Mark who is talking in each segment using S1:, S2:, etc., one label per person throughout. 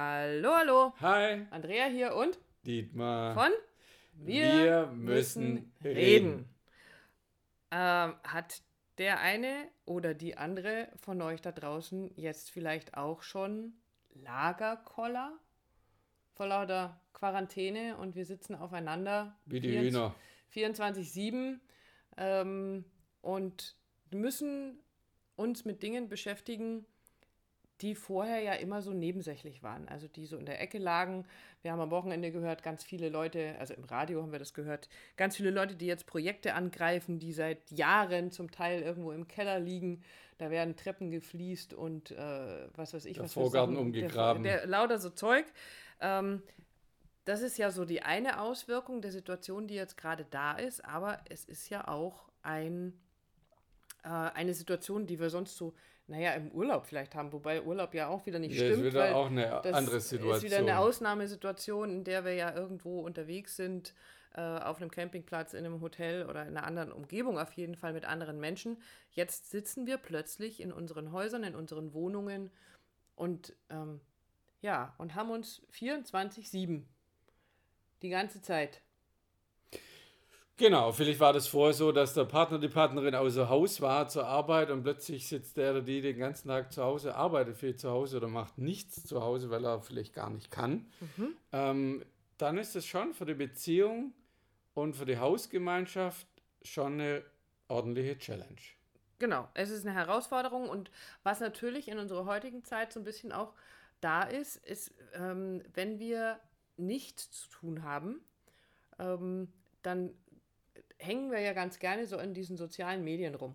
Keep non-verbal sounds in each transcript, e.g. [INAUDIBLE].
S1: Hallo, hallo.
S2: Hi.
S1: Andrea hier und
S2: Dietmar.
S1: von
S2: Wir müssen reden.
S1: Ähm, hat der eine oder die andere von euch da draußen jetzt vielleicht auch schon Lagerkoller vor lauter Quarantäne und wir sitzen aufeinander
S2: Wie die
S1: 24
S2: Hühner.
S1: 24-7 ähm, und müssen uns mit Dingen beschäftigen, die vorher ja immer so nebensächlich waren, also die so in der Ecke lagen. Wir haben am Wochenende gehört, ganz viele Leute, also im Radio haben wir das gehört, ganz viele Leute, die jetzt Projekte angreifen, die seit Jahren zum Teil irgendwo im Keller liegen. Da werden Treppen gefliest und äh, was weiß ich,
S2: Der
S1: was
S2: Vorgarten
S1: Sachen-
S2: umgegraben.
S1: Der, der, lauter so Zeug. Ähm, das ist ja so die eine Auswirkung der Situation, die jetzt gerade da ist, aber es ist ja auch ein, äh, eine Situation, die wir sonst so, naja, im Urlaub vielleicht haben, wobei Urlaub ja auch wieder nicht
S2: Ja, ist
S1: stimmt.
S2: wieder
S1: weil
S2: auch eine
S1: das
S2: andere
S1: ist wieder eine
S2: Situation.
S1: Ausnahmesituation, in der wir ja irgendwo unterwegs sind, äh, auf einem Campingplatz, in einem Hotel oder in einer anderen Umgebung, auf jeden Fall mit anderen Menschen. Jetzt sitzen wir plötzlich in unseren Häusern, in unseren Wohnungen und ähm, ja, und haben uns 24-7 die ganze Zeit.
S2: Genau, vielleicht war das vorher so, dass der Partner, die Partnerin außer Haus war zur Arbeit und plötzlich sitzt der oder die den ganzen Tag zu Hause, arbeitet viel zu Hause oder macht nichts zu Hause, weil er vielleicht gar nicht kann. Ähm, dann ist es schon für die Beziehung und für die Hausgemeinschaft schon eine ordentliche Challenge.
S1: Genau, es ist eine Herausforderung und was natürlich in unserer heutigen Zeit so ein bisschen auch da ist, ist, ähm, wenn wir nichts zu tun haben, ähm, dann hängen wir ja ganz gerne so in diesen sozialen Medien rum.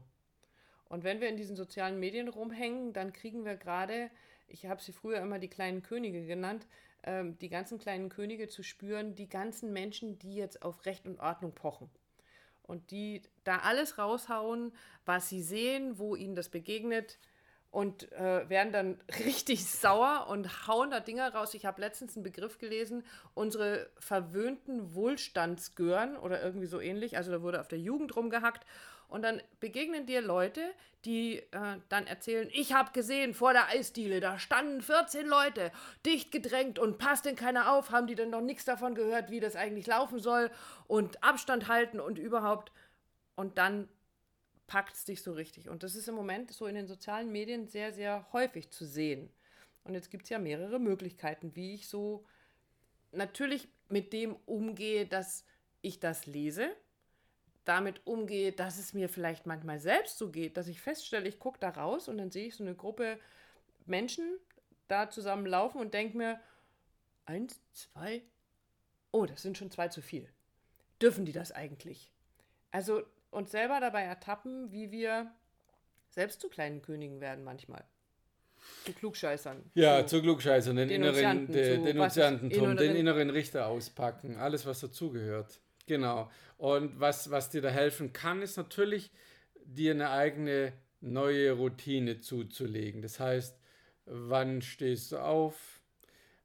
S1: Und wenn wir in diesen sozialen Medien rumhängen, dann kriegen wir gerade, ich habe sie früher immer die kleinen Könige genannt, ähm, die ganzen kleinen Könige zu spüren, die ganzen Menschen, die jetzt auf Recht und Ordnung pochen und die da alles raushauen, was sie sehen, wo ihnen das begegnet und äh, werden dann [LAUGHS] richtig sauer und hauen da Dinger raus. Ich habe letztens einen Begriff gelesen, unsere verwöhnten Wohlstandsgören oder irgendwie so ähnlich. Also da wurde auf der Jugend rumgehackt. Und dann begegnen dir Leute, die äh, dann erzählen, ich habe gesehen vor der Eisdiele, da standen 14 Leute, dicht gedrängt und passt denn keiner auf, haben die denn noch nichts davon gehört, wie das eigentlich laufen soll und Abstand halten und überhaupt. Und dann packt es dich so richtig. Und das ist im Moment so in den sozialen Medien sehr, sehr häufig zu sehen. Und jetzt gibt es ja mehrere Möglichkeiten, wie ich so natürlich mit dem umgehe, dass ich das lese, damit umgehe, dass es mir vielleicht manchmal selbst so geht, dass ich feststelle, ich gucke da raus und dann sehe ich so eine Gruppe Menschen da zusammen laufen und denke mir, eins, zwei, oh, das sind schon zwei zu viel. Dürfen die das eigentlich? Also uns selber dabei ertappen, wie wir selbst zu kleinen Königen werden manchmal. Zu Klugscheißern.
S2: Ja,
S1: So.
S2: zu Klugscheißern, den inneren de,
S1: zu
S2: Denunziantentum,
S1: ist
S2: den
S1: inneren-
S2: inneren Richter auspacken, alles, was dazugehört. Genau. Und was, was dir da helfen kann, ist natürlich, dir eine eigene neue Routine zuzulegen. Das heißt, wann stehst du auf?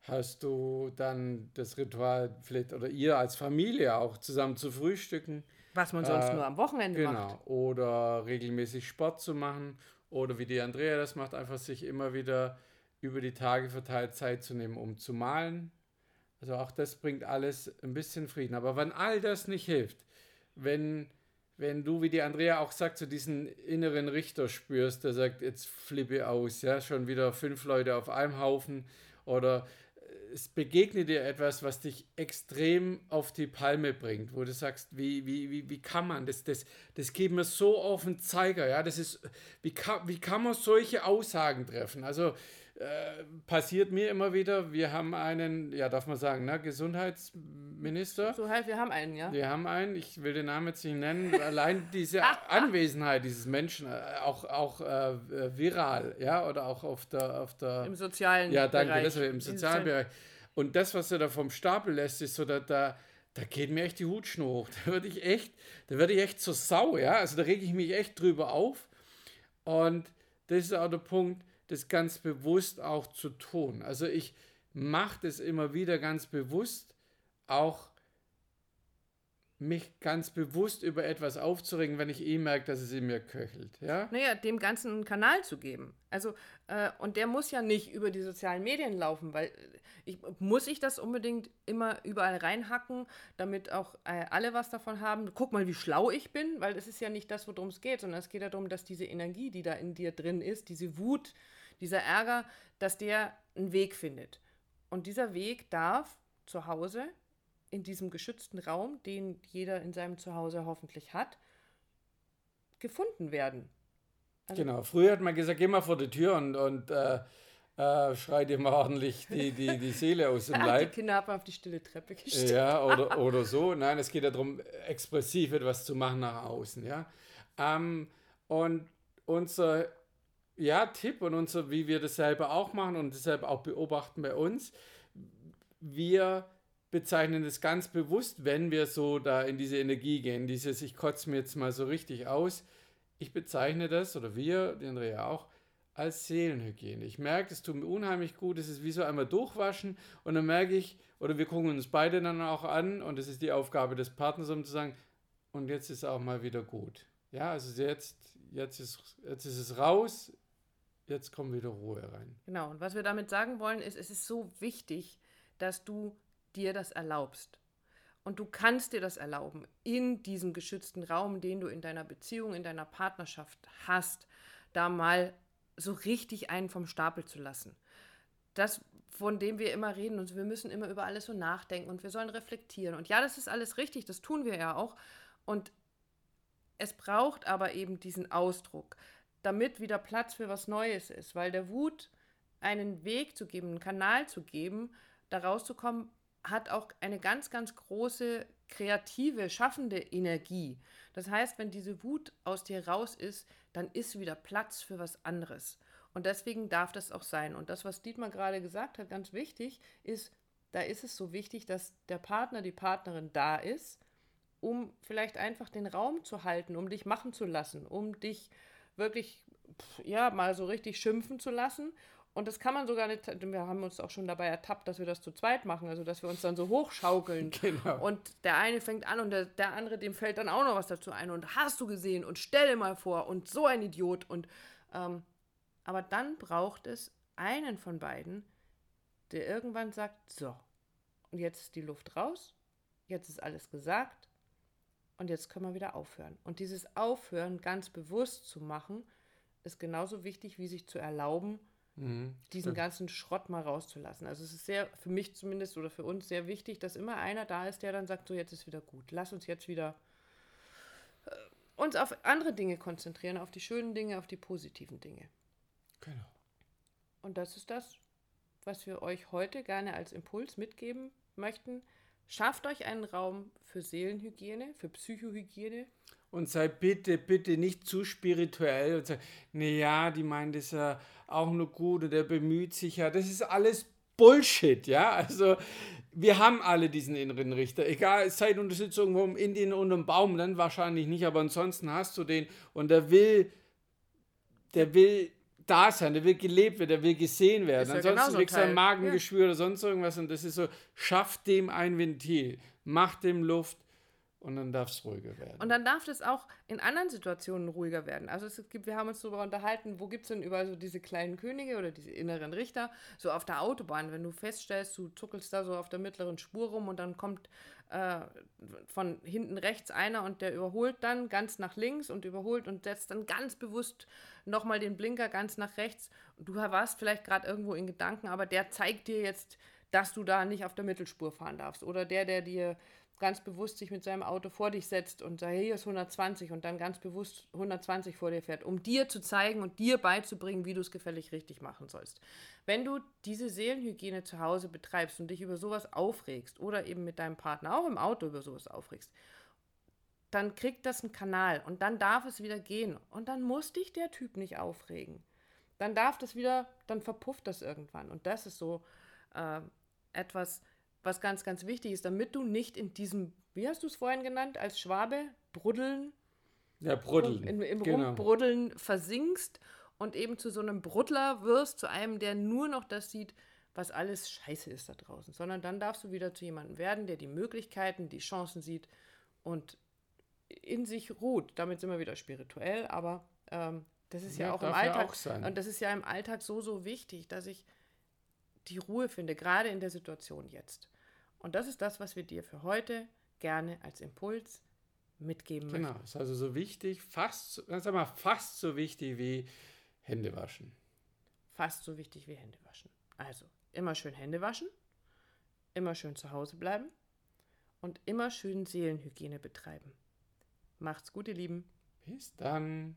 S2: Hast du dann das Ritual, vielleicht, oder ihr als Familie auch zusammen zu frühstücken?
S1: Was man sonst
S2: Äh,
S1: nur am Wochenende
S2: Genau.
S1: macht.
S2: Oder regelmäßig Sport zu machen. Oder wie die Andrea das macht, einfach sich immer wieder über die Tage verteilt Zeit zu nehmen, um zu malen. Also auch das bringt alles ein bisschen Frieden. Aber wenn all das nicht hilft, wenn, wenn du, wie die Andrea auch sagt, so diesen inneren Richter spürst, der sagt, jetzt flippe aus, ja, schon wieder fünf Leute auf einem Haufen oder äh, es begegnet dir etwas, was dich extrem auf die Palme bringt, wo du sagst, wie, wie, wie, wie kann man, das, das, das geht mir so auf den Zeiger, ja, das ist, wie kann, wie kann man solche Aussagen treffen? Also äh, passiert mir immer wieder, wir haben einen, ja, darf man sagen, ne, Gesundheitsminister.
S1: So halt, wir haben einen, ja.
S2: Wir haben einen, ich will den Namen jetzt nicht nennen, allein diese [LAUGHS] Anwesenheit dieses Menschen, äh, auch, auch äh, viral, ja, oder auch auf der, auf der
S1: Im sozialen
S2: ja, danke,
S1: Bereich.
S2: das im sozialen Bereich. Und das, was er da vom Stapel lässt, ist so, da, da, da geht mir echt die Hutschnur hoch. Da würde ich echt, da werde ich echt zur Sau, ja. Also da rege ich mich echt drüber auf. Und das ist auch der Punkt, das ganz bewusst auch zu tun. Also ich mache das immer wieder ganz bewusst, auch mich ganz bewusst über etwas aufzuregen, wenn ich eh merke, dass es in mir köchelt. Ja?
S1: Naja, dem Ganzen einen Kanal zu geben. Also, äh, und der muss ja nicht über die sozialen Medien laufen, weil ich, muss ich das unbedingt immer überall reinhacken, damit auch äh, alle was davon haben. Guck mal, wie schlau ich bin, weil es ist ja nicht das, worum es geht, sondern es geht darum, dass diese Energie, die da in dir drin ist, diese Wut, dieser Ärger, dass der einen Weg findet. Und dieser Weg darf zu Hause in diesem geschützten Raum, den jeder in seinem Zuhause hoffentlich hat, gefunden werden.
S2: Also genau, früher hat man gesagt, geh mal vor die Tür und, und äh, äh, schrei dir mal ordentlich die, die, die Seele aus dem [LAUGHS] Leib.
S1: Die Kinder haben auf die stille Treppe gestellt.
S2: Ja, oder, [LAUGHS] oder so. Nein, es geht ja darum, expressiv etwas zu machen nach außen. Ja? Ähm, und unser ja, Tipp und unser, wie wir das selber auch machen und deshalb auch beobachten bei uns, wir bezeichnen das ganz bewusst, wenn wir so da in diese Energie gehen, dieses, ich kotze mir jetzt mal so richtig aus. Ich bezeichne das, oder wir, die Andrea auch, als Seelenhygiene. Ich merke, es tut mir unheimlich gut, es ist wie so einmal durchwaschen und dann merke ich, oder wir gucken uns beide dann auch an und es ist die Aufgabe des Partners, um zu sagen, und jetzt ist auch mal wieder gut. Ja, also jetzt, jetzt, ist, jetzt ist es raus, jetzt kommt wieder Ruhe rein.
S1: Genau, und was wir damit sagen wollen, ist, es ist so wichtig, dass du dir das erlaubst. Und du kannst dir das erlauben, in diesem geschützten Raum, den du in deiner Beziehung, in deiner Partnerschaft hast, da mal so richtig einen vom Stapel zu lassen. Das, von dem wir immer reden und wir müssen immer über alles so nachdenken und wir sollen reflektieren. Und ja, das ist alles richtig, das tun wir ja auch. Und es braucht aber eben diesen Ausdruck, damit wieder Platz für was Neues ist, weil der Wut einen Weg zu geben, einen Kanal zu geben, da rauszukommen, hat auch eine ganz, ganz große kreative, schaffende Energie. Das heißt, wenn diese Wut aus dir raus ist, dann ist wieder Platz für was anderes. Und deswegen darf das auch sein. Und das, was Dietmar gerade gesagt hat, ganz wichtig, ist, da ist es so wichtig, dass der Partner, die Partnerin da ist, um vielleicht einfach den Raum zu halten, um dich machen zu lassen, um dich wirklich, ja, mal so richtig schimpfen zu lassen und das kann man sogar nicht, wir haben uns auch schon dabei ertappt, dass wir das zu zweit machen, also dass wir uns dann so hochschaukeln. [LAUGHS] Genau. Und der eine fängt an und der, der andere, dem fällt dann auch noch was dazu ein. Und hast du gesehen und stell dir mal vor und so ein Idiot. Und ähm, aber dann braucht es einen von beiden, der irgendwann sagt: So, und jetzt ist die Luft raus, jetzt ist alles gesagt und jetzt können wir wieder aufhören. Und dieses Aufhören ganz bewusst zu machen, ist genauso wichtig, wie sich zu erlauben, Mhm, diesen ganzen Schrott mal rauszulassen. Also es ist sehr, für mich zumindest oder für uns sehr wichtig, dass immer einer da ist, der dann sagt, so jetzt ist wieder gut. Lass uns jetzt wieder äh, uns auf andere Dinge konzentrieren, auf die schönen Dinge, auf die positiven Dinge. Genau. Und das ist das, was wir euch heute gerne als Impuls mitgeben möchten. Schafft euch einen Raum für Seelenhygiene, für Psychohygiene,
S2: und sei bitte, bitte nicht zu spirituell und sag, naja, die meint es ja auch nur gut und der bemüht sich ja. Das ist alles Bullshit, ja. Also wir haben alle diesen inneren Richter. Egal, es sei denn, du sitzt irgendwo Indien unter einem Baum, dann wahrscheinlich nicht, aber ansonsten hast du den und der will, der will da sein, der will gelebt werden, der will gesehen werden. Ist ansonsten kriegst du ein Magengeschwür ja. oder sonst irgendwas und das ist so, schaff dem ein Ventil, mach dem Luft, und dann darf es ruhiger werden.
S1: Und dann darf es auch in anderen Situationen ruhiger werden. Also es gibt, wir haben uns darüber unterhalten, wo gibt es denn überall so diese kleinen Könige oder diese inneren Richter? So auf der Autobahn, wenn du feststellst, du zuckelst da so auf der mittleren Spur rum und dann kommt äh, von hinten rechts einer und der überholt dann ganz nach links und überholt und setzt dann ganz bewusst nochmal den Blinker ganz nach rechts. Du warst vielleicht gerade irgendwo in Gedanken, aber der zeigt dir jetzt, dass du da nicht auf der Mittelspur fahren darfst. Oder der, der dir ganz bewusst sich mit seinem Auto vor dich setzt und sagt, hier ist 120 und dann ganz bewusst 120 vor dir fährt, um dir zu zeigen und dir beizubringen, wie du es gefällig richtig machen sollst. Wenn du diese Seelenhygiene zu Hause betreibst und dich über sowas aufregst oder eben mit deinem Partner auch im Auto über sowas aufregst, dann kriegt das einen Kanal und dann darf es wieder gehen und dann muss dich der Typ nicht aufregen. Dann darf das wieder, dann verpufft das irgendwann und das ist so äh, etwas, was ganz, ganz wichtig ist, damit du nicht in diesem, wie hast du es vorhin genannt, als Schwabe, Bruddeln?
S2: Ja, Bruddeln.
S1: In, Im genau. Rumbruddeln versinkst und eben zu so einem Bruddler wirst, zu einem, der nur noch das sieht, was alles scheiße ist da draußen. Sondern dann darfst du wieder zu jemandem werden, der die Möglichkeiten, die Chancen sieht, und in sich ruht. Damit sind wir wieder spirituell, aber ähm, das ist ja,
S2: Ja,
S1: auch im
S2: darf ja
S1: Alltag.
S2: auch.
S1: Und das ist ja im Alltag so, so wichtig, dass ich die Ruhe finde, gerade in der Situation jetzt. Und das ist das, was wir dir für heute gerne als Impuls mitgeben
S2: Genau,
S1: möchten.
S2: ist also so wichtig, fast, so- sag mal, fast so wichtig wie Hände waschen.
S1: Fast so wichtig wie Hände waschen. Also immer schön Hände waschen, immer schön zu Hause bleiben und immer schön Seelenhygiene betreiben. Macht's gut, ihr Lieben.
S2: Bis dann.